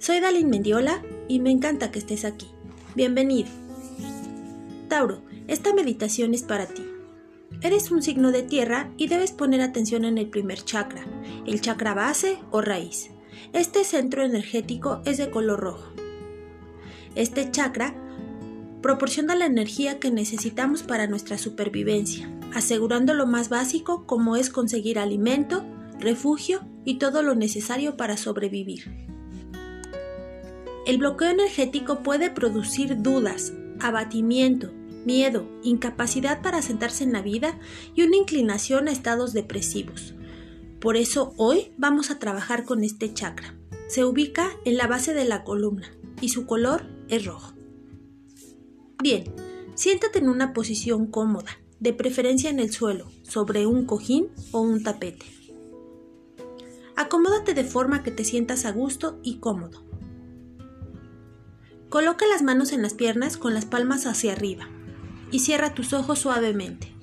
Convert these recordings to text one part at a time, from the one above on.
Soy Dalin Mendiola y me encanta que estés aquí. Bienvenido. Tauro, esta meditación es para ti. Eres un signo de tierra y debes poner atención en el primer chakra, el chakra base o raíz. Este centro energético es de color rojo. Este chakra proporciona la energía que necesitamos para nuestra supervivencia, asegurando lo más básico como es conseguir alimento, refugio y todo lo necesario para sobrevivir. El bloqueo energético puede producir dudas, abatimiento, miedo, incapacidad para sentarse en la vida y una inclinación a estados depresivos. Por eso hoy vamos a trabajar con este chakra. Se ubica en la base de la columna y su color es rojo. Bien, siéntate en una posición cómoda, de preferencia en el suelo, sobre un cojín o un tapete. Acomódate de forma que te sientas a gusto y cómodo. Coloca las manos en las piernas con las palmas hacia arriba y cierra tus ojos suavemente.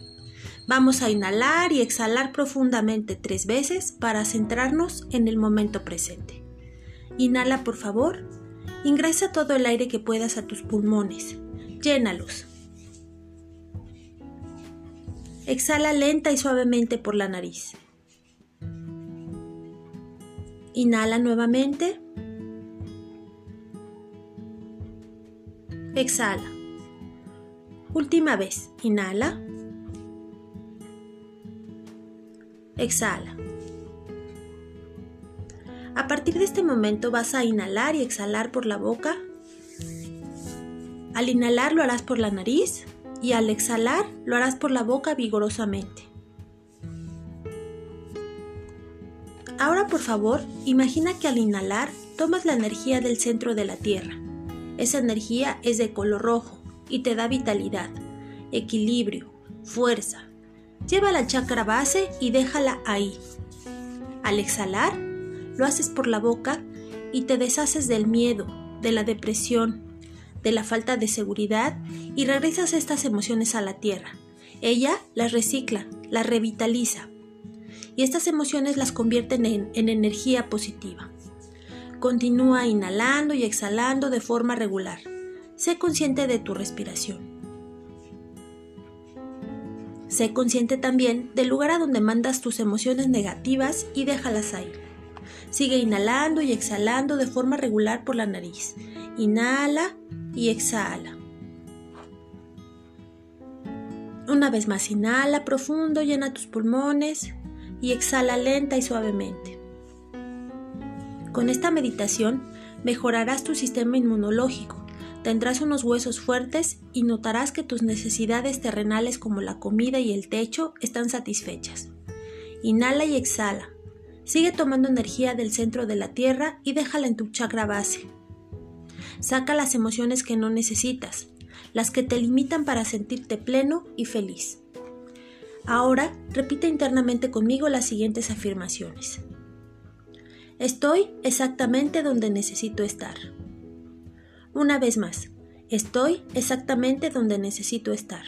Vamos a inhalar y exhalar profundamente tres veces para centrarnos en el momento presente. Inhala por favor, ingresa todo el aire que puedas a tus pulmones, llénalos. Exhala lenta y suavemente por la nariz. Inhala nuevamente Exhala. Última vez. Inhala. Exhala. A partir de este momento vas a inhalar y exhalar por la boca. Al inhalar lo harás por la nariz y al exhalar lo harás por la boca vigorosamente. Ahora por favor, imagina que al inhalar tomas la energía del centro de la Tierra esa energía es de color rojo y te da vitalidad, equilibrio, fuerza. Lleva la chakra base y déjala ahí. Al exhalar, lo haces por la boca y te deshaces del miedo, de la depresión, de la falta de seguridad y regresas estas emociones a la tierra. Ella las recicla, las revitaliza y estas emociones las convierten en, en energía positiva. Continúa inhalando y exhalando de forma regular. Sé consciente de tu respiración. Sé consciente también del lugar a donde mandas tus emociones negativas y déjalas ahí. Sigue inhalando y exhalando de forma regular por la nariz. Inhala y exhala. Una vez más, inhala profundo, llena tus pulmones y exhala lenta y suavemente. Con esta meditación mejorarás tu sistema inmunológico, tendrás unos huesos fuertes y notarás que tus necesidades terrenales como la comida y el techo están satisfechas. Inhala y exhala. Sigue tomando energía del centro de la tierra y déjala en tu chakra base. Saca las emociones que no necesitas, las que te limitan para sentirte pleno y feliz. Ahora repite internamente conmigo las siguientes afirmaciones. Estoy exactamente donde necesito estar. Una vez más, estoy exactamente donde necesito estar.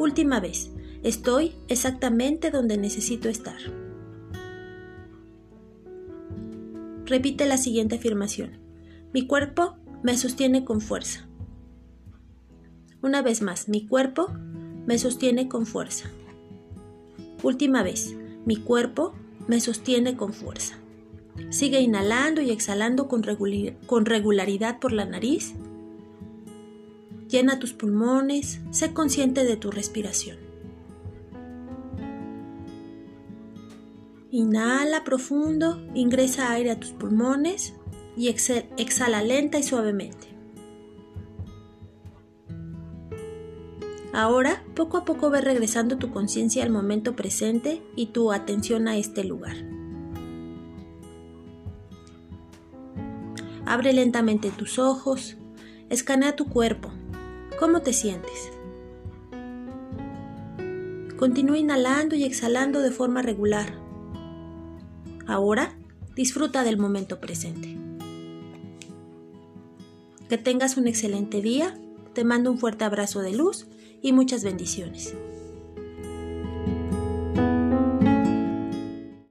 Última vez, estoy exactamente donde necesito estar. Repite la siguiente afirmación. Mi cuerpo me sostiene con fuerza. Una vez más, mi cuerpo me sostiene con fuerza. Última vez, mi cuerpo me sostiene con fuerza. Sigue inhalando y exhalando con, regularidad por la nariz. Llena tus pulmones, sé consciente de tu respiración. Inhala profundo, ingresa aire a tus pulmones y exhala lenta y suavemente. Ahora, poco a poco ve regresando tu conciencia al momento presente y tu atención a este lugar. Abre lentamente tus ojos, escanea tu cuerpo. ¿Cómo te sientes? Continúa inhalando y exhalando de forma regular. Ahora, disfruta del momento presente. Que tengas un excelente día, te mando un fuerte abrazo de luz y muchas bendiciones.